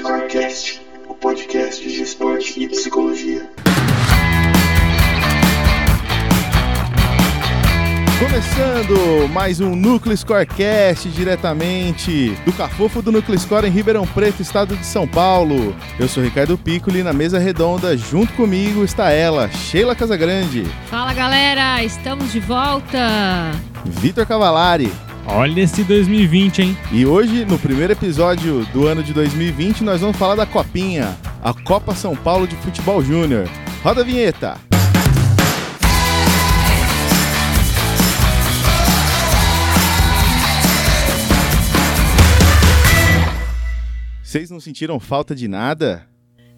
Scorecast, o podcast de esporte e psicologia. Começando mais um Núcleo Scorecast diretamente do Cafofo do Núcleo Score em Ribeirão Preto, estado de São Paulo. Eu sou Ricardo Piccoli e na mesa redonda, junto comigo, está ela, Sheila Casagrande, Fala galera, estamos de volta! Vitor Cavalari. Olha esse 2020, hein? E hoje, no primeiro episódio do ano de 2020, nós vamos falar da Copinha, a Copa São Paulo de Futebol Júnior. Roda a vinheta! Vocês não sentiram falta de nada?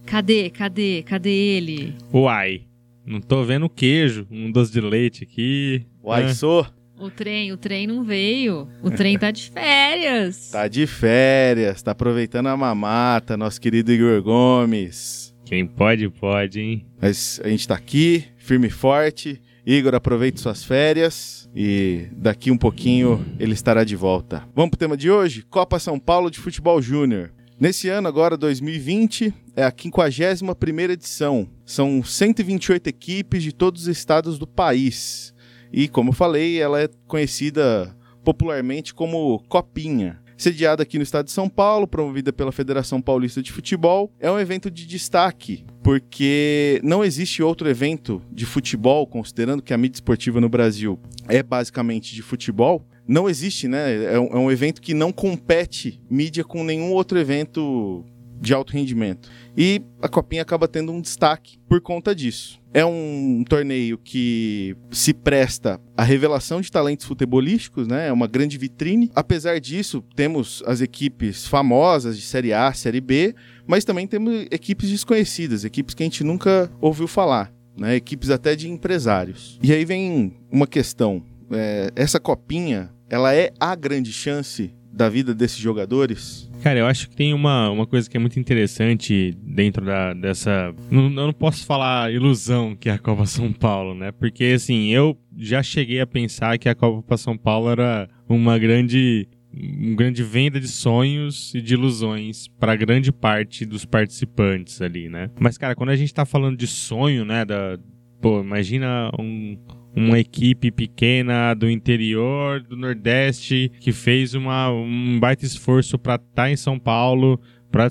Cadê, cadê, cadê ele? Uai, não tô vendo queijo, um doce de leite aqui. Uai, Ah, sou. O trem, o trem não veio. O trem tá de férias. Tá de férias, tá aproveitando a mamata, nosso querido Igor Gomes. Quem pode, pode, hein? Mas a gente tá aqui, firme e forte. Igor, aproveite suas férias e daqui um pouquinho ele estará de volta. Vamos pro tema de hoje? Copa São Paulo de Futebol Júnior. Nesse ano, agora 2020, é a 51ª edição. São 128 equipes de todos os estados do país. E, como eu falei, ela é conhecida popularmente como Copinha. Sediada aqui no estado de São Paulo, promovida pela Federação Paulista de Futebol, é um evento de destaque, porque não existe outro evento de futebol, considerando que a mídia esportiva no Brasil é basicamente de futebol, não existe, né? É um, é evento que não compete mídia com nenhum outro evento de alto rendimento. E a Copinha acaba tendo um destaque por conta disso. É um torneio que se presta à revelação de talentos futebolísticos, né? É uma grande vitrine. Apesar disso, temos as equipes famosas de Série A, Série B, mas também temos equipes desconhecidas, equipes que a gente nunca ouviu falar, né? Equipes até de empresários. E aí vem uma questão. É, essa copinha, ela é a grande chance da vida desses jogadores? Cara, eu acho que tem uma, uma coisa que é muito interessante dentro da, dessa. Não, eu não posso falar ilusão que é a Copa São Paulo, né? Porque, assim, eu já cheguei a pensar que a Copa São Paulo era uma grande. Uma grande venda de sonhos e de ilusões para grande parte dos participantes ali, né? Mas, cara, quando a gente tá falando de sonho, né? Da, pô, imagina um, uma equipe pequena do interior do Nordeste que fez uma, um baita esforço para estar tá em São Paulo para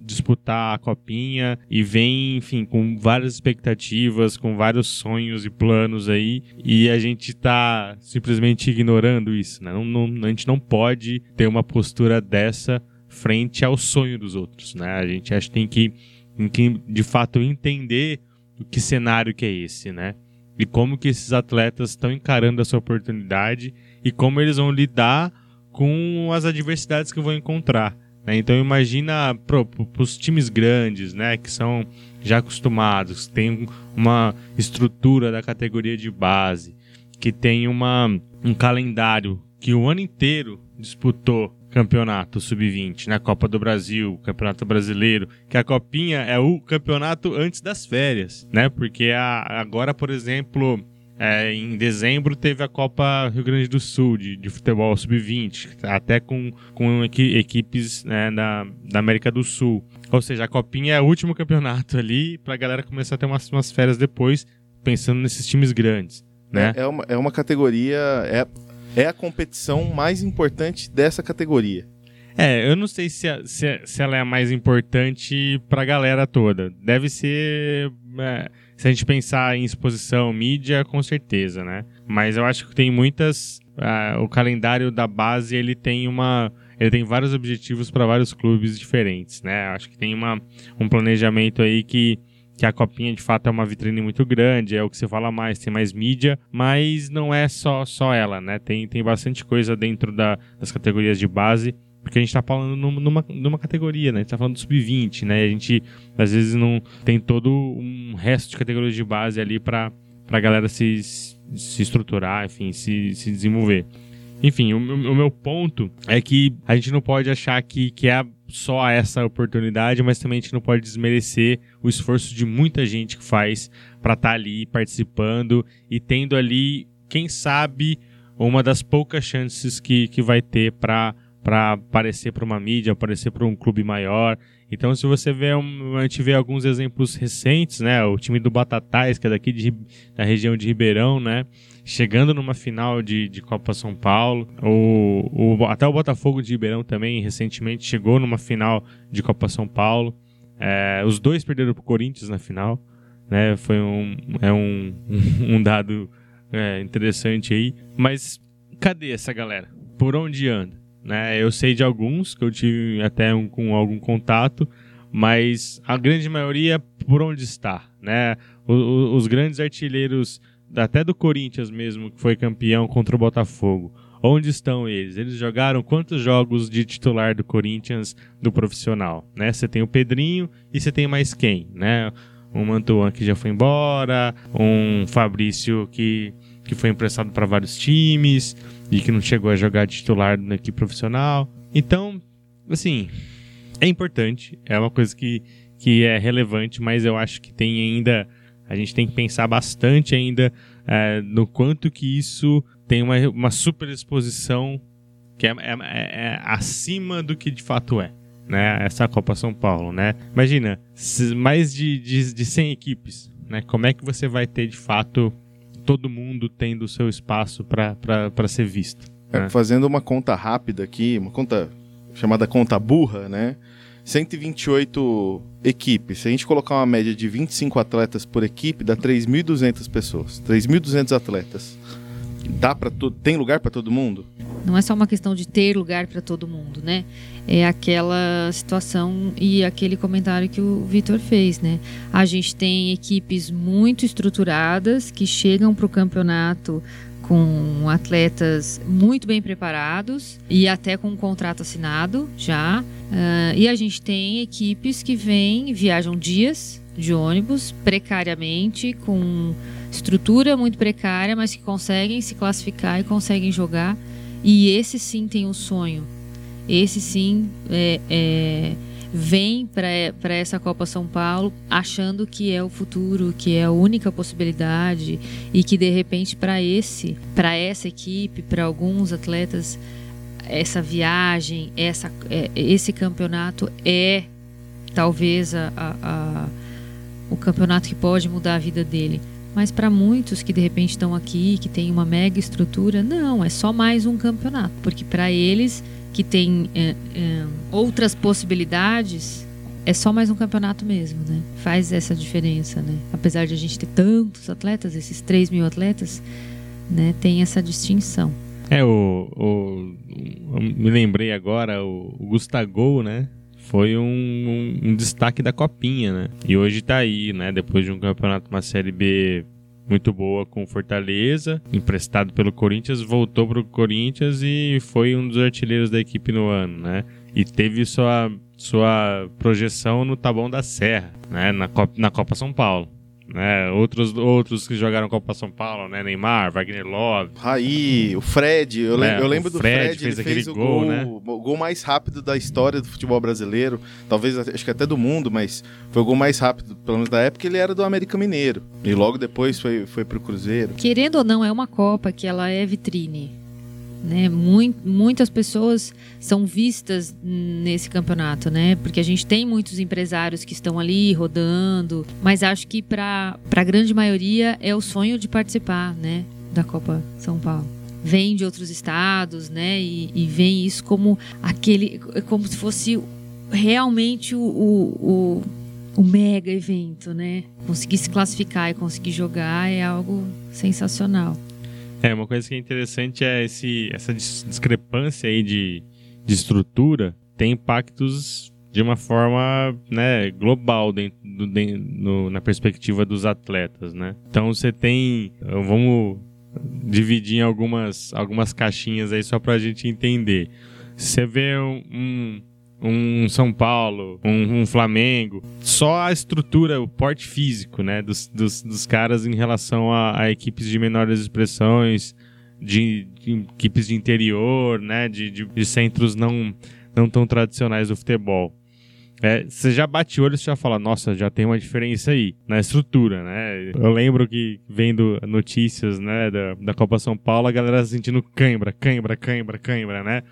disputar a copinha e vem, enfim, com várias expectativas, com vários sonhos e planos aí, e a gente tá simplesmente ignorando isso, né? Não, não, a gente não pode ter uma postura dessa frente ao sonho dos outros, né? A gente acha que tem que, tem que de fato entender o que cenário que é esse, né? E como que esses atletas estão encarando essa oportunidade e como eles vão lidar com as adversidades que vão encontrar. Né? Então imagina para os times grandes, né, que são já acostumados, que têm uma estrutura da categoria de base, que tem uma, um calendário que o ano inteiro disputou campeonato sub-20, na Copa do Brasil, Campeonato Brasileiro, que a Copinha é o campeonato antes das férias, né? Porque a, agora, por exemplo, é, em dezembro teve a Copa Rio Grande do Sul de, de futebol sub-20, até com, com equi, equipes né, da, da América do Sul. Ou seja, a Copinha é o último campeonato ali para a galera começar a ter umas, umas férias depois, pensando nesses times grandes. Né? É, é, uma, é uma categoria. É, é a competição mais importante dessa categoria. É, eu não sei se, a, se, se, ela é a mais importante pra galera toda. Deve ser. É, se a gente pensar em exposição, mídia, com certeza, né? Mas eu acho que tem muitas. Uh, o calendário da base ele tem uma. Ele tem vários objetivos para vários clubes diferentes, né? Eu acho que tem uma, um planejamento aí que que a copinha de fato é uma vitrine muito grande, é o que se fala mais, tem mais mídia, mas não é só, só ela, né? Tem, tem bastante coisa dentro da, das categorias de base, porque a gente tá falando numa, numa categoria, né? A gente tá falando do sub-20, né? A gente às vezes não tem todo um resto de categorias de base ali para a galera se, se estruturar, enfim, se, se desenvolver. Enfim, o, o, meu ponto é que a gente não pode achar que, que é só essa oportunidade, mas também a gente não pode desmerecer o esforço de muita gente que faz para estar tá ali participando e tendo ali, quem sabe, uma das poucas chances que, que vai ter para para aparecer para uma mídia, aparecer para um clube maior. Então, se você vê, um, a gente vê alguns exemplos recentes, né? O time do Batatais, que é daqui de, da região de Ribeirão, né? Chegando numa final de, de Copa São Paulo. O, o, até o Botafogo de Ribeirão também, recentemente, chegou numa final de Copa São Paulo. É, os dois perderam para o Corinthians na final. Né? Foi um, é um, um dado é, interessante aí. Mas cadê essa galera? Por onde anda? Né? Eu sei de alguns que eu tive até um, com algum contato, mas a grande maioria por onde está, né? O, o, os grandes artilheiros, até do Corinthians mesmo, que foi campeão contra o Botafogo, onde estão eles? Eles jogaram quantos jogos de titular do Corinthians do profissional, né? Você tem o Pedrinho e você tem mais quem, né? Um Mantuan que já foi embora, um Fabrício que, que foi emprestado para vários times e que não chegou a jogar titular na equipe profissional. Então, assim, é importante, é uma coisa que, que é relevante, mas eu acho que tem ainda. A gente tem que pensar bastante ainda é, no quanto que isso tem uma, uma superexposição que é, é, é, é acima do que de fato é. Né, essa Copa São Paulo, né? Imagina, mais de, de, de 100 equipes, né? Como é que você vai ter de fato todo mundo tendo o seu espaço para ser visto. É, né? Fazendo uma conta rápida aqui, uma conta chamada conta burra, né? 128 equipes. Se a gente colocar uma média de 25 atletas por equipe, dá 3.200 pessoas. 3.200 atletas. Dá para tem lugar para todo mundo? Não é só uma questão de ter lugar para todo mundo, né? É aquela situação e aquele comentário que o Vitor fez, né? A gente tem equipes muito estruturadas que chegam para o campeonato com atletas muito bem preparados e até com um contrato assinado já. Uh, e a gente tem equipes que vêm, viajam dias de ônibus precariamente, com estrutura muito precária, mas que conseguem se classificar e conseguem jogar e esse sim tem um sonho. Esse sim é, é, vem para essa Copa São Paulo achando que é o futuro, que é a única possibilidade e que de repente para esse, para essa equipe, para alguns atletas, essa viagem, essa, é, esse campeonato é talvez a, a, o campeonato que pode mudar a vida dele. Mas para muitos que de repente estão aqui, que tem uma mega estrutura, não, é só mais um campeonato. Porque para eles que têm é, é, outras possibilidades, é só mais um campeonato mesmo, né? Faz essa diferença, né? Apesar de a gente ter tantos atletas, esses 3 mil atletas, né? Tem essa distinção. É, o, o me lembrei agora, o, o Gustavo, né? Foi um, um, um, destaque da Copinha, né? E hoje tá aí, né? Depois de um campeonato, uma Série B muito boa com Fortaleza, emprestado pelo Corinthians, voltou pro Corinthians e foi um dos artilheiros da equipe no ano, né? E teve sua, sua projeção no Taboão da Serra, né? Na Copa, na Copa São Paulo. Né? Outros, outros que jogaram Copa São Paulo, né? Neymar, Wagner Love. Raí, o Fred. Eu, É, eu lembro o do Fred Fred, fez ele aquele fez o gol, gol, né? o gol mais rápido da história do futebol brasileiro. Talvez, acho que até do mundo, mas foi o gol mais rápido, pelo menos da época, ele era do América Mineiro. E logo depois foi, foi pro Cruzeiro. Querendo ou não, é uma Copa que ela é vitrine. Né? Mui- muitas pessoas são vistas nesse campeonato, né? Porque a gente tem muitos empresários que estão ali rodando, mas acho que para a grande maioria é o sonho de participar, né? Da Copa São Paulo. Vem de outros estados, né? E, e vem isso como aquele, como se fosse realmente o, o, o, o mega evento, né? Conseguir se classificar e conseguir jogar é algo sensacional. É, uma coisa que é interessante é esse, essa dis- discrepância aí de, de estrutura tem impactos de uma forma né, global dentro do- den- no- na perspectiva dos atletas, né? Então você tem, vamos dividir em algumas, algumas caixinhas aí só pra gente entender. Você vê um, um, um São Paulo, um, um Flamengo, só a estrutura, o porte físico, né, dos, dos, dos caras em relação a, a equipes de menores expressões, de, de equipes de interior, né, de, de, de centros não, não tão tradicionais do futebol. é, você já bate o olho e já fala, nossa, já tem uma diferença aí na estrutura, né? Eu lembro que vendo notícias, né, da, da Copa São Paulo, a galera sentindo cãibra, cãibra, cãibra, cãibra, né?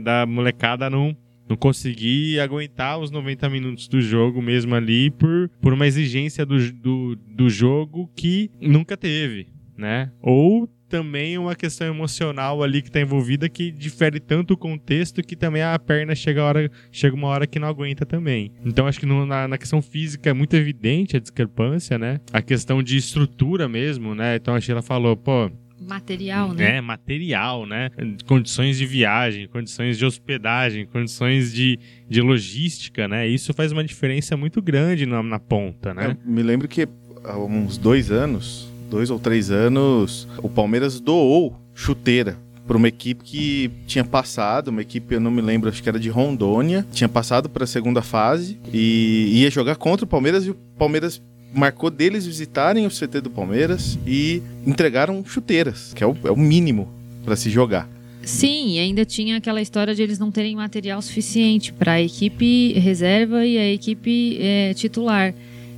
Da molecada não não conseguir aguentar os 90 minutos do jogo mesmo ali por, por uma exigência do, do, do jogo que nunca teve, né? Ou também uma questão emocional ali que está envolvida que difere tanto o contexto que também a perna chega, a hora, chega uma hora que não aguenta também. Então acho que no, na, na, questão física é muito evidente a discrepância, né? A questão de estrutura mesmo, né? Então a Sheila falou, pô, Material, né? É, material, né? Condições de viagem, condições de hospedagem, condições de, de logística, né? Isso faz uma diferença muito grande na, na ponta, né? Eu me lembro que há uns dois anos, dois ou três anos, o Palmeiras doou chuteira para uma equipe que tinha passado, uma equipe, eu não me lembro, acho que era de Rondônia, tinha passado para a segunda fase e ia jogar contra o Palmeiras e o Palmeiras marcou deles visitarem o CT do Palmeiras e entregaram chuteiras, que é o, é o mínimo para se jogar. Sim, e ainda tinha aquela história de eles não terem material suficiente para a equipe reserva e a equipe é, titular.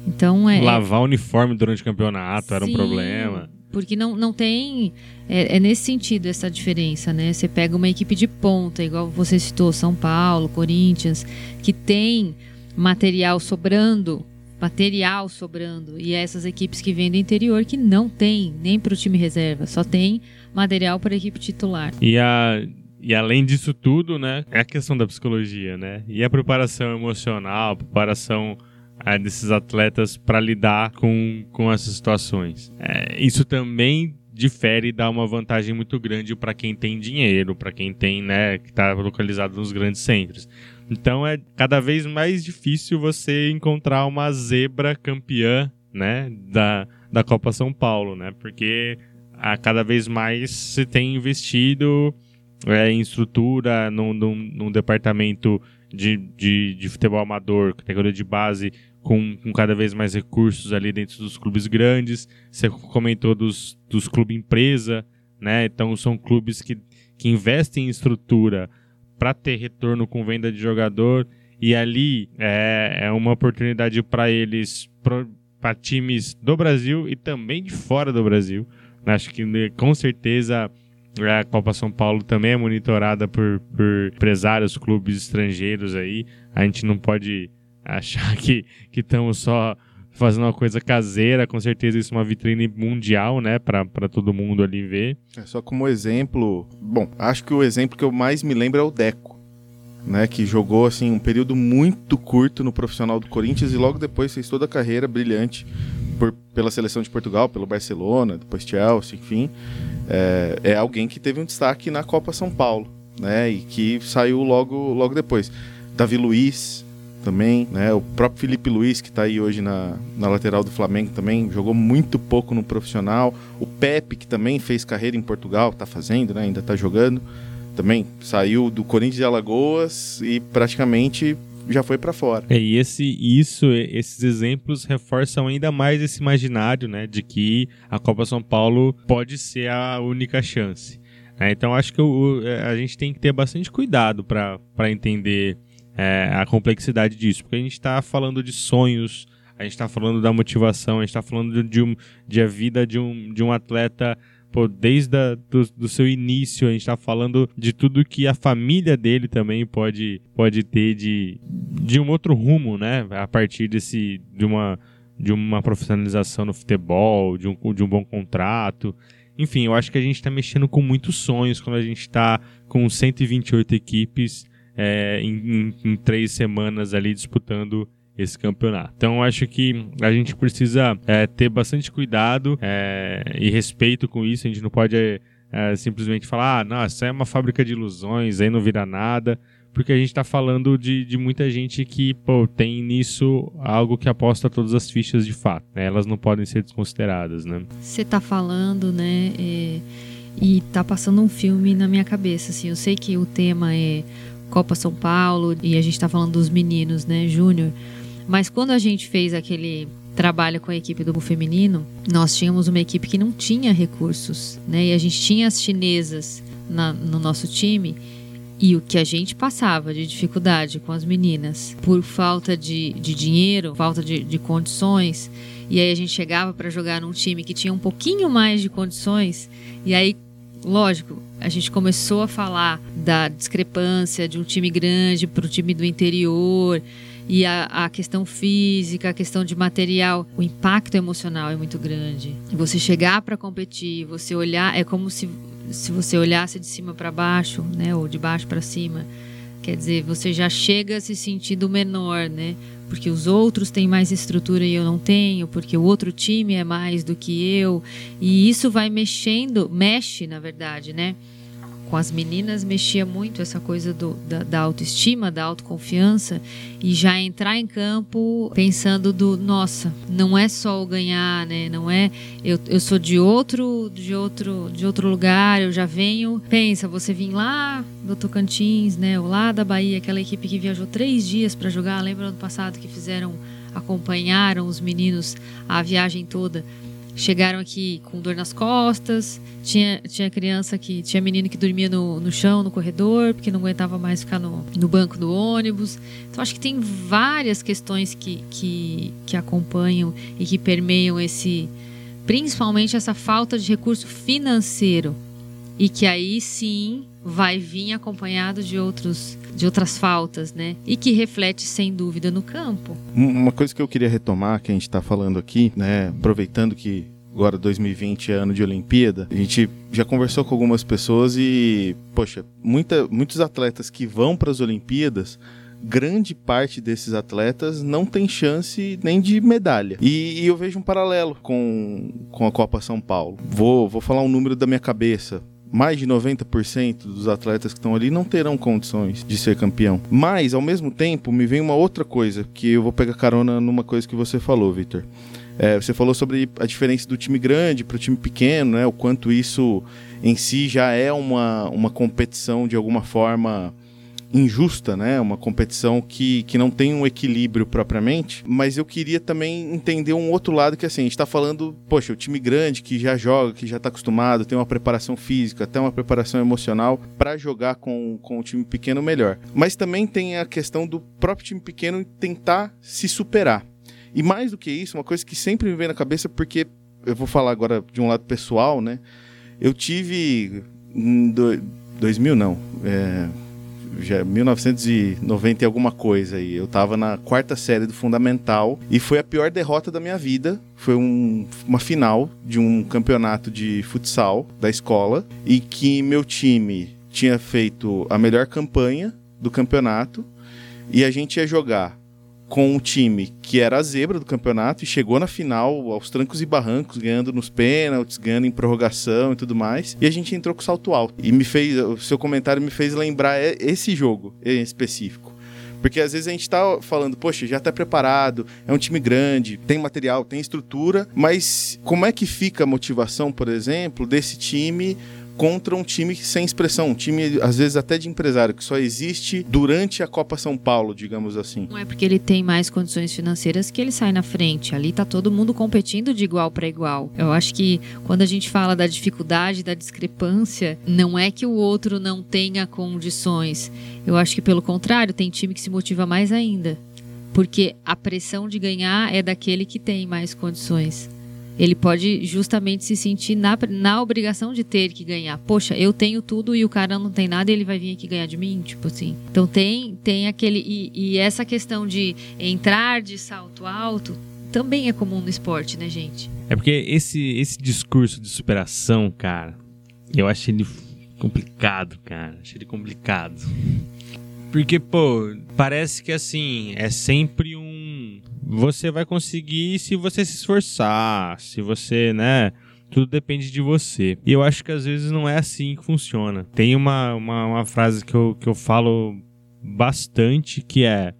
Então é. Lavar o uniforme durante o campeonato Sim, era um problema. Porque não, não tem. É, é, nesse sentido essa diferença, né? Você pega uma equipe de ponta, igual você citou, São Paulo, Corinthians, que tem material sobrando material sobrando. E essas equipes que vêm do interior que não tem nem para o time reserva, só tem material para a equipe titular. E a e além disso tudo, né, é a questão da psicologia, né? E a preparação emocional, a preparação é, desses atletas para lidar com, com essas situações. É, isso também difere e dá uma vantagem muito grande para quem tem dinheiro, para quem tem, né, que está localizado nos grandes centros. Então é cada vez mais difícil você encontrar uma zebra campeã, né, da, da Copa São Paulo, né? Porque a cada vez mais se tem investido é, em estrutura, num, num, num departamento de, de, de, futebol amador, categoria de base, com, com, cada vez mais recursos ali dentro dos clubes grandes. Você comentou dos, dos clubes empresa, né? Então são clubes que, que investem em estrutura para ter retorno com venda de jogador e ali é, é uma oportunidade para eles, para times do Brasil e também de fora do Brasil. Acho que né, com certeza a Copa São Paulo também é monitorada por, por empresários, clubes estrangeiros aí. A gente não pode achar que estamos só fazendo uma coisa caseira, com certeza isso é uma vitrine mundial, né, para todo mundo ali ver. É só como exemplo, bom, acho que o exemplo que eu mais me lembro é o Deco, né, que jogou assim um período muito curto no profissional do Corinthians e logo depois fez toda a carreira brilhante por, pela seleção de Portugal, pelo Barcelona, depois Chelsea, enfim, é, é alguém que teve um destaque na Copa São Paulo, né, e que saiu logo logo depois. Davi Luiz, também, né? O próprio Felipe Luiz, que está aí hoje na, na lateral do Flamengo também, jogou muito pouco no profissional. O Pepe, que também fez carreira em Portugal, está fazendo, né? Ainda está jogando. Também saiu do Corinthians de Alagoas e praticamente já foi para fora. É, e esse, isso, esses exemplos reforçam ainda mais esse imaginário, né? De que a Copa São Paulo pode ser a única chance. É, então acho que o, a gente tem que ter bastante cuidado para entender é, a complexidade disso, porque a gente está falando de sonhos, a gente está falando da motivação, a gente está falando de, um, de a vida de um, de um atleta pô, desde a, do, do, seu início, a gente está falando de tudo que a família dele também pode, pode ter de, de um outro rumo, né? A partir desse, de, uma, de uma profissionalização no futebol, de um, de um bom contrato. Enfim, eu acho que a gente está mexendo com muitos sonhos quando a gente está com 128 equipes é, em, em, em, três semanas ali disputando esse campeonato. Então acho que a gente precisa é, ter bastante cuidado é, e respeito com isso. A gente não pode é, simplesmente falar, ah, nossa, isso é uma fábrica de ilusões, aí não vira nada. Porque a gente está falando de, de muita gente que pô, tem nisso algo que aposta todas as fichas de fato. Né? Elas não podem ser desconsideradas, né? Você está falando, né? É, e tá passando um filme na minha cabeça. Assim, eu sei que o tema é Copa São Paulo e a gente está falando dos meninos, né, Júnior. Mas quando a gente fez aquele trabalho com a equipe do feminino, nós tínhamos uma equipe que não tinha recursos, né? E a gente tinha as chinesas na, no nosso time E o que a gente passava de dificuldade com as meninas por falta de, de dinheiro, falta de, de condições, e aí a gente chegava para jogar num time que tinha um pouquinho mais de condições, e aí, lógico, a gente começou a falar da discrepância de um time grande para o time do interior e a, a, questão física, a questão de material, o impacto emocional é muito grande. Você chegar para competir, você olhar, é como se, se você olhasse de cima para baixo, né, ou de baixo para cima. Quer dizer, você já chega se sentindo menor, né? Porque os outros têm mais estrutura e eu não tenho, porque o outro time é mais do que eu. E isso vai mexendo, mexe, na verdade, né? Com as meninas mexia muito essa coisa do, da, da, autoestima, da autoconfiança e já entrar em campo pensando do nossa, não é só o ganhar, né? Não é eu, eu sou de outro, de outro, de outro lugar, eu já venho. Pensa, você vir lá do Tocantins, né? Ou lá da Bahia, aquela equipe que viajou três dias para jogar. Lembra ano passado que fizeram acompanharam os meninos a viagem toda chegaram aqui com dor nas costas. Tinha, tinha criança que. Tinha menino que dormia no, no chão, no corredor, porque não aguentava mais ficar no, no banco do ônibus. Então, acho que tem várias questões que, que, que acompanham e que permeiam esse. Principalmente essa falta de recurso financeiro. E que aí sim vai vir acompanhado de outros de outras faltas, né? E que reflete sem dúvida no campo. Uma coisa que eu queria retomar que a gente está falando aqui, né? Aproveitando que agora 2020 é ano de Olimpíada, a gente já conversou com algumas pessoas e, poxa, muita, muitos atletas que vão para as Olimpíadas grande parte desses atletas não tem chance nem de medalha. E, e, eu vejo um paralelo com, com a Copa São Paulo. Vou, vou falar um número da minha cabeça mais de 90% dos atletas que estão ali não terão condições de ser campeão. Mas, ao mesmo tempo, me vem uma outra coisa, que eu vou pegar carona numa coisa que você falou, Victor. É, você falou sobre a diferença do time grande para o time pequeno, né? O quanto isso em si já é uma, uma competição de alguma forma injusta, né? Uma competição que, que não tem um equilíbrio propriamente. Mas eu queria também entender um outro lado que assim, a gente tá falando, poxa, o time grande que já joga, que já tá acostumado, tem uma preparação física, até uma preparação emocional para jogar com, com o time pequeno melhor. Mas também tem a questão do próprio time pequeno tentar se superar. E mais do que isso, uma coisa que sempre me vem na cabeça, porque eu vou falar agora de um lado pessoal, né? Eu tive. Do, 2000 não. É, já 1990 e alguma coisa aí. Eu tava na quarta série do fundamental e foi a pior derrota da minha vida. Foi um, uma final de um campeonato de futsal da escola e que meu time tinha feito a melhor campanha do campeonato e a gente ia jogar com um time que era a zebra do campeonato e chegou na final aos trancos e barrancos, ganhando nos pênaltis, ganhando em prorrogação e tudo mais. E a gente entrou com salto alto. E me fez, o seu comentário me fez lembrar esse jogo em específico. Porque às vezes a gente tá falando, poxa, já tá preparado, é um time grande, tem material, tem estrutura, mas como é que fica a motivação, por exemplo, desse time contra um time sem expressão, um time às vezes até de empresário que só existe durante a Copa São Paulo, digamos assim. Não é porque ele tem mais condições financeiras que ele sai na frente. Ali tá todo mundo competindo de igual para igual. Eu acho que quando a gente fala da dificuldade, da discrepância, não é que o outro não tenha condições. Eu acho que pelo contrário, tem time que se motiva mais ainda. Porque a pressão de ganhar é daquele que tem mais condições ele pode justamente se sentir na, na obrigação de ter que ganhar. Poxa, eu tenho tudo e o cara não tem nada e ele vai vir aqui ganhar de mim, tipo assim. Então tem, tem aquele. E, e essa questão de entrar de salto alto também é comum no esporte, né, gente? É porque esse, esse discurso de superação, cara, eu acho ele complicado, cara. Acho ele complicado. Porque, pô, parece que assim, é sempre um você vai conseguir se você se esforçar, se você, né? Tudo depende de você. E eu acho que às vezes não é assim que funciona. Tem uma, uma, uma frase que eu, que eu falo bastante que é: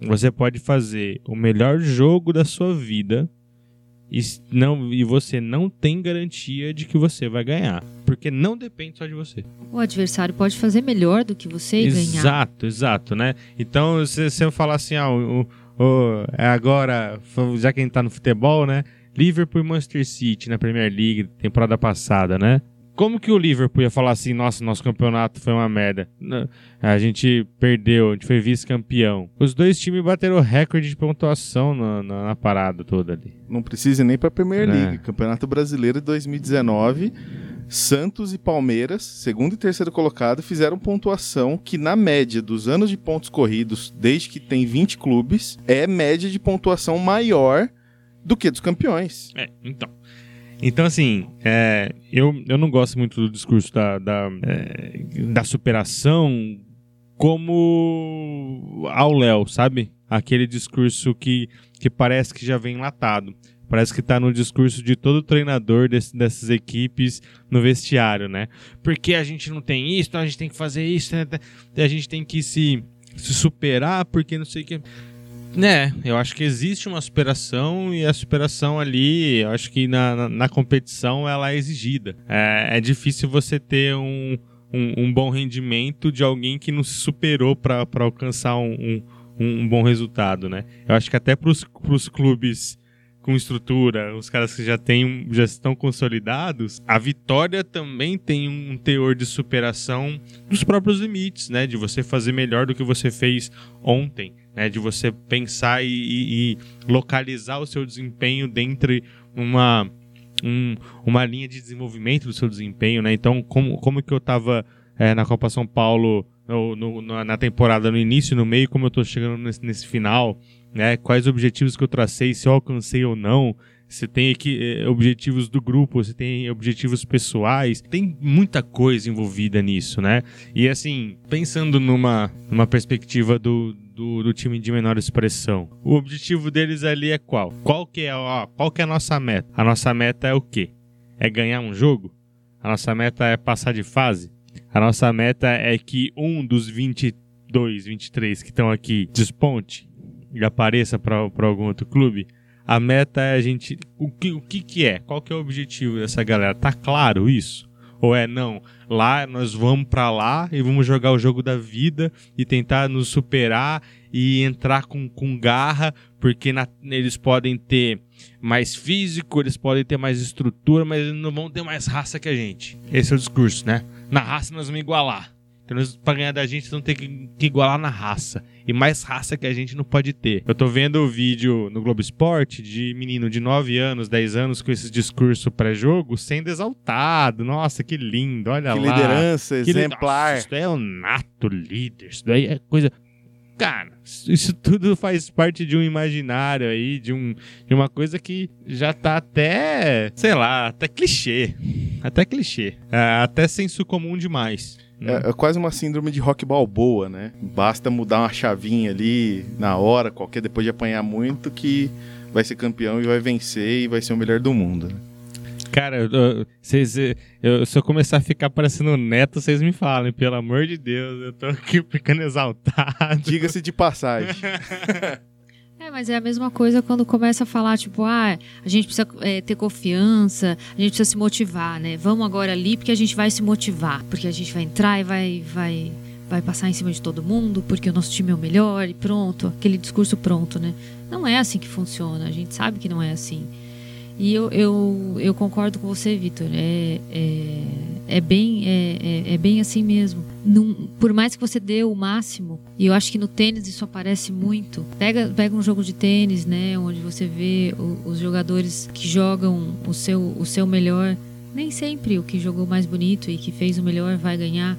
você pode fazer o melhor jogo da sua vida e, não, e você não tem garantia de que você vai ganhar. Porque não depende só de você. O adversário pode fazer melhor do que você e exato, ganhar. Exato, exato, né? Então, se você falar assim, ah, o, oh, agora, já que a gente tá no futebol, né? Liverpool e Manchester City na Premier League, temporada passada, né? como que o Liverpool ia falar assim, nossa, nosso campeonato foi uma merda? A gente perdeu, a gente foi vice-campeão. Os dois times bateram recorde de pontuação na, na, na parada toda ali. Não precisa nem pra Premier League. É. Campeonato Brasileiro de 2019 Santos e Palmeiras, segundo e terceiro colocado, fizeram pontuação que, na média dos anos de pontos corridos, desde que tem 20 clubes, é média de pontuação maior do que dos campeões. É, então. Então, assim, é, eu, eu não gosto muito do discurso da, da, é, da superação como ao Léo, sabe? Aquele discurso que, que parece que já vem latado. Parece que tá no discurso de todo treinador desse, dessas equipes no vestiário, né? Porque a gente não tem isso, então a gente tem que fazer isso, né? a gente tem que se, se superar, porque não sei o que. Né, eu acho que existe uma superação e a superação ali, eu acho que na, na, na competição ela é exigida. É, é difícil você ter um, um, um, bom rendimento de alguém que não se superou para alcançar um, um, um, bom resultado, né? Eu acho que até para os clubes com estrutura, os caras que já têm, já estão consolidados, a vitória também tem um teor de superação dos próprios limites, né? De você fazer melhor do que você fez ontem, né? De você pensar e, e, e localizar o seu desempenho dentro uma um, uma linha de desenvolvimento do seu desempenho, né? Então, como, como que eu estava é, na Copa São Paulo no, no, na temporada no início, no meio, como eu estou chegando nesse, nesse final, né? Quais objetivos que eu tracei, se eu alcancei ou não. Você tem aqui eh, objetivos do grupo, você tem objetivos pessoais, tem muita coisa envolvida nisso, né? E assim, pensando numa, numa perspectiva do, do, do, time de menor expressão, o objetivo deles ali é qual? Qual que é, ó, qual que é a nossa meta? A nossa meta é o quê? É ganhar um jogo? A nossa meta é passar de fase? A nossa meta é que um dos 22, 23 que estão aqui desponte? E apareça para algum outro clube, a meta é a gente. O que, o que, que é? Qual que é o objetivo dessa galera? Tá claro isso? Ou é não? Lá nós vamos para lá e vamos jogar o jogo da vida e tentar nos superar e entrar com, com garra, porque na, eles podem ter mais físico, eles podem ter mais estrutura, mas eles não vão ter mais raça que a gente. Esse é o discurso, né? Na raça nós vamos igualar. Então, para ganhar da gente, não tem que, que, igualar na raça. E mais raça que a gente não pode ter. Eu tô vendo o vídeo no Globo Esporte de menino de 9 anos, 10 anos, com esse discurso pré-jogo, sendo exaltado. Nossa, que lindo, olha que lá. Liderança, que exemplar. Nossa, isso é o nato líder. Isso daí é coisa. Cara, isso tudo faz parte de um imaginário aí, de, um, de uma coisa que já tá até, sei lá, até clichê. Até clichê. É, até senso comum demais. É, é, quase uma síndrome de rock balboa, né? Basta mudar uma chavinha ali na hora, qualquer, depois de apanhar muito, que vai ser campeão e vai vencer e vai ser o melhor do mundo. Né? Cara, eu, cês, eu, se eu começar a ficar parecendo neto, vocês me falem, pelo amor de Deus, eu tô aqui ficando exaltado. Diga-se de passagem. É, mas é a mesma coisa quando começa a falar, tipo, ah, a gente precisa é, ter confiança, a gente precisa se motivar, né? Vamos agora ali porque a gente vai se motivar, porque a gente vai entrar e vai, vai, vai passar em cima de todo mundo, porque o nosso time é o melhor e pronto, aquele discurso pronto, né? Não é assim que funciona, a gente sabe que não é assim. E eu, eu, eu concordo com você, Vitor. É, é, é, bem, é, é, é bem assim mesmo. Num, por mais que você dê o máximo, e eu acho que no tênis isso aparece muito. Pega, pega um jogo de tênis, né? Onde você vê o, os jogadores que jogam o seu, o seu melhor. Nem sempre o que jogou mais bonito e que fez o melhor vai ganhar.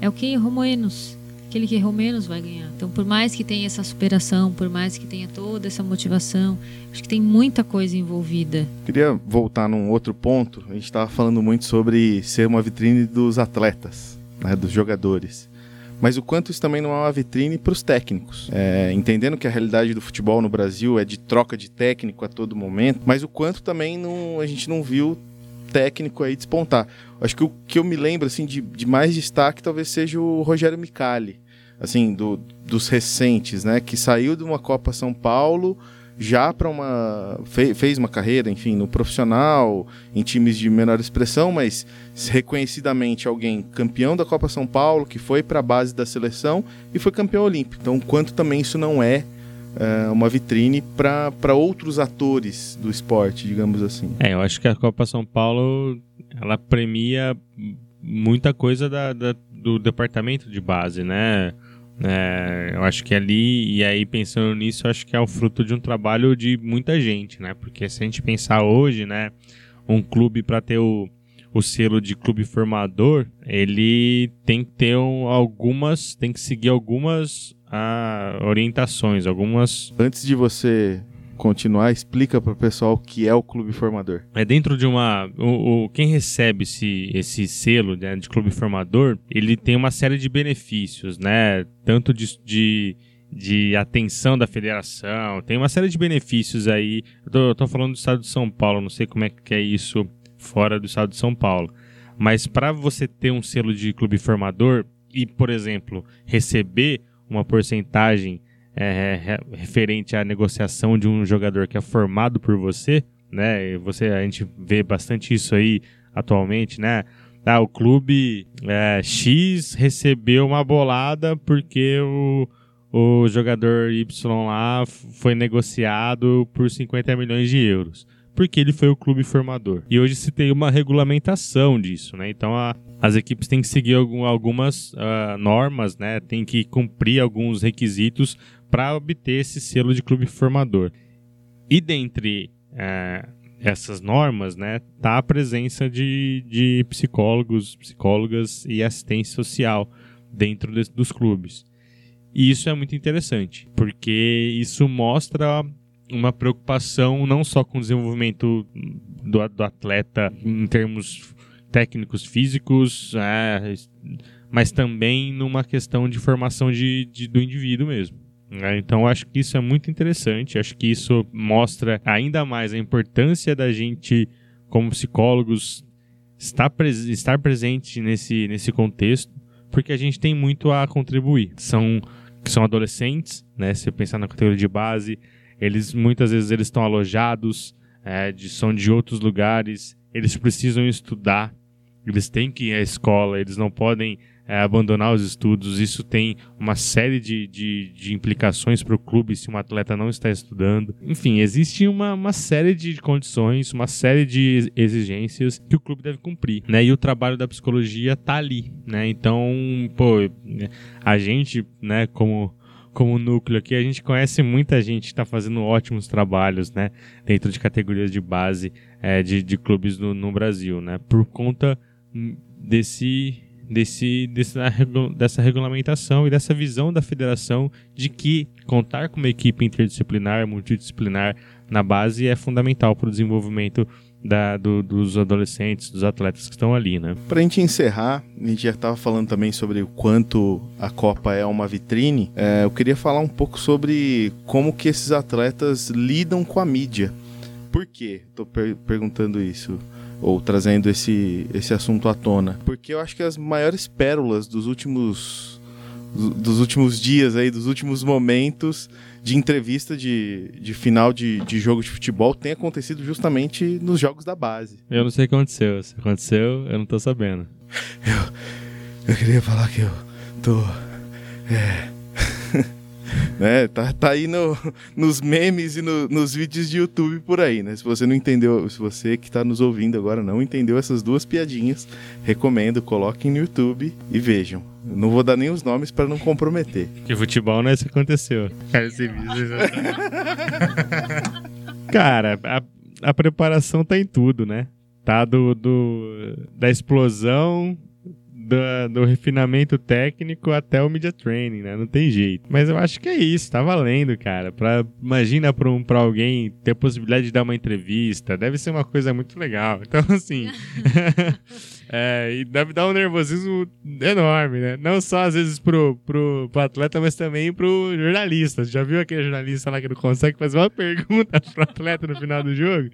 É o que errou menos aquele que errou menos vai ganhar. Então, por mais que tenha essa superação, por mais que tenha toda essa motivação, acho que tem muita coisa envolvida. Queria voltar num outro ponto. A gente estava falando muito sobre ser uma vitrine dos atletas, né, dos jogadores. Mas o quanto isso também não é uma vitrine para os técnicos. É, entendendo que a realidade do futebol no Brasil é de troca de técnico a todo momento, mas o quanto também não, a gente não viu técnico aí despontar. Acho que o que eu me lembro assim de, de mais destaque talvez seja o Rogério Micali assim, do, dos recentes, né? Que saiu de uma Copa São Paulo já para uma. Fe, fez uma carreira, enfim, no profissional, em times de menor expressão, mas reconhecidamente alguém campeão da Copa São Paulo, que foi para a base da seleção e foi campeão olímpico. Então, quanto também isso não é é, uma vitrine para outros atores do esporte, digamos assim. É, eu acho que a Copa São Paulo ela premia muita coisa da, da do departamento de base, né? É, eu acho que ali, e aí pensando nisso, acho que é o fruto de um trabalho de muita gente, né? Porque se a gente pensar hoje, né, um clube para ter o, o selo de clube formador, ele tem que ter um, algumas, tem que seguir algumas ah, orientações, algumas. Antes de você continuar, explica para o pessoal que é o clube formador. É dentro de uma. O, o quem recebe esse, esse selo né, de clube formador, ele tem uma série de benefícios, né? Tanto de, de, de atenção da federação, tem uma série de benefícios aí. Eu tô, eu tô, falando do estado de São Paulo, não sei como é que é isso fora do estado de São Paulo. Mas para você ter um selo de clube formador e, por exemplo, receber uma porcentagem é, referente à negociação de um jogador que é formado por você, né? Você, a gente vê bastante isso aí atualmente, né? Ah, o clube é, X recebeu uma bolada porque o, o jogador Y lá foi negociado por 50 milhões de euros. Porque ele foi o clube formador. E hoje se tem uma regulamentação disso, né? Então a, as equipes têm que seguir algum, algumas uh, normas, né? Tem que cumprir alguns requisitos para obter esse selo de clube formador. E dentre é, essas normas, né, tá a presença de, de psicólogos, psicólogas e assistência social dentro de, dos clubes. E isso é muito interessante, porque isso mostra uma preocupação não só com o desenvolvimento do, do atleta em termos técnicos físicos, é, mas também numa questão de formação de, de, do indivíduo mesmo. Né? Então acho que isso é muito interessante, acho que isso mostra ainda mais a importância da gente, como psicólogos, estar, pres estar presente nesse, nesse contexto, porque a gente tem muito a contribuir. São, são adolescentes, né? se eu pensar na categoria de base, eles muitas vezes eles estão alojados, é, de, são de outros lugares, eles precisam estudar, eles têm que ir à escola, eles não podem é, abandonar os estudos. Isso tem uma série de, de, de implicações para o clube se um atleta não está estudando. Enfim, existe uma, uma série de condições, uma série de exigências que o clube deve cumprir, né? E o trabalho da psicologia está ali, né? Então, pô, a gente, né, como como núcleo aqui, a gente conhece muita gente que está fazendo ótimos trabalhos, né, dentro de categorias de base é, de, de clubes no, no Brasil, né, por conta desse desse, desse, dessa regulamentação e dessa visão da federação de que contar com uma equipe interdisciplinar, multidisciplinar na base é fundamental para o desenvolvimento da, do, dos adolescentes, dos atletas que estão ali, né? Para a gente encerrar, a gente já estava falando também sobre o quanto a Copa é uma vitrine. É, eu queria falar um pouco sobre como que esses atletas lidam com a mídia. Por quê? Estou per perguntando isso ou trazendo esse, esse assunto à tona. Porque eu acho que as maiores pérolas dos últimos dos últimos dias aí, dos últimos momentos de entrevista de, de final de, de jogo de futebol tem acontecido justamente nos jogos da base. Eu não sei o que aconteceu. Se aconteceu, eu não tô sabendo. Eu, eu queria falar que eu tô. É, né? Tá, tá aí no, nos memes e no, nos vídeos de YouTube por aí, né? Se você não entendeu, se você que está nos ouvindo agora não entendeu essas duas piadinhas, recomendo, coloquem no YouTube e vejam. Não vou dar nem os nomes para não comprometer. Que futebol não é isso que aconteceu. Cara, esse vídeo já... Cara, a, a preparação tá em tudo, né? Tá do, do da explosão do, do, refinamento técnico até o media training, né? Não tem jeito. Mas eu acho que é isso, tá valendo, cara. Pra, imagina pra, um, pra alguém ter a possibilidade de dar uma entrevista, deve ser uma coisa muito legal. Então, assim. é, e deve dar um nervosismo enorme, né? Não só às vezes pro, pro, pro atleta, mas também pro jornalista. Já viu aquele jornalista lá que não consegue fazer uma pergunta pro atleta no final do jogo?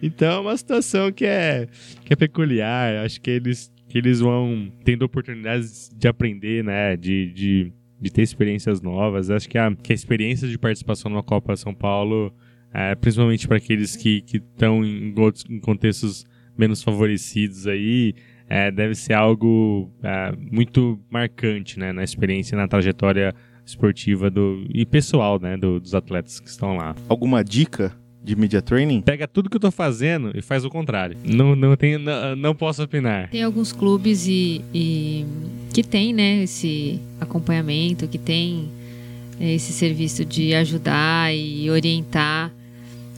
Então é uma situação que é, que é peculiar. Acho que eles que eles vão tendo oportunidades de aprender, né? De, de, de ter experiências novas. Acho que a, que a experiência de participação na Copa São Paulo, é, principalmente para aqueles que estão em, em contextos menos favorecidos aí, é, deve ser algo é, muito marcante né, na experiência, na trajetória esportiva do, e pessoal, né, do- dos atletas que estão lá. Alguma dica de media training? Pega tudo que eu tô fazendo e faz o contrário. Não, não, tem, não, não posso opinar. Tem alguns clubes e, e que tem, né, esse acompanhamento, que tem é, esse serviço de ajudar e orientar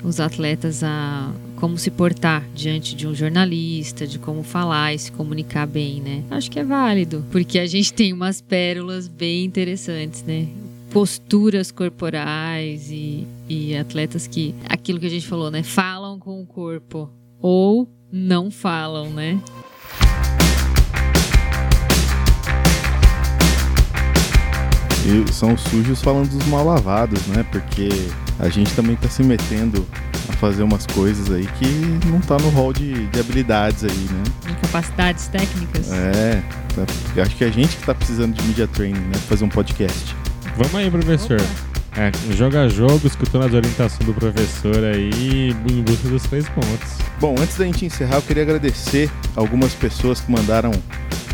os atletas a como se portar diante de um jornalista, de como falar e se comunicar bem, né? Acho que é válido, porque a gente tem umas pérolas bem interessantes, né? Posturas corporais e, e atletas que, aquilo que a gente falou, né? Falam com o corpo ou não falam, né? E são os sujos falando dos mal lavados, né? Porque a gente também tá se metendo a fazer umas coisas aí que não tá no hall de, de habilidades aí, né? Incapacidades técnicas. É, tá- acho que é a gente que tá precisando de media training, né? Fazer um podcast. Vamos aí, professor. É, joga jogo, escutando as orientações do professor aí em busca dos três pontos. Bom, antes da gente encerrar, eu queria agradecer algumas pessoas que mandaram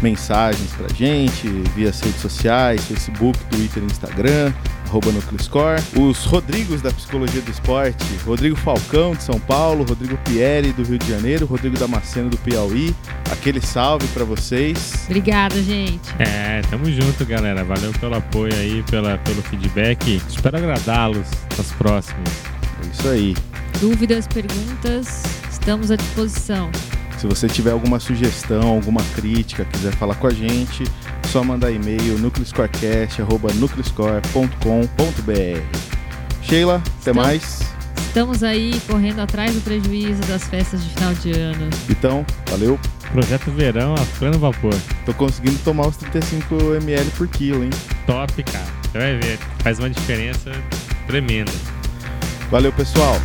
mensagens pra gente via as redes sociais, Facebook, Twitter e Instagram, arroba NucleoScore. Os Rodrigos da Psicologia do Esporte, Rodrigo Falcão de São Paulo, Rodrigo Pieri do Rio de Janeiro, Rodrigo Damasceno do Piauí. Aquele salve pra vocês. Obrigada, gente. É, tamo junto, galera. Valeu pelo apoio aí, pela, pelo feedback. Espero agradá-los nas próximas. É isso aí. Dúvidas, perguntas, estamos à disposição. Se você tiver alguma sugestão, alguma crítica, quiser falar com a gente, só mandar e-mail nucleoscorecast.nucleoscore.com.br Sheila, até Estamos- mais. Estamos aí correndo atrás do prejuízo das festas de final de ano. Então, valeu. Projeto Verão a pleno vapor. Tô conseguindo tomar os 35 ml por quilo, hein? Top, cara. Você vai ver. Faz uma diferença tremenda. Valeu, pessoal.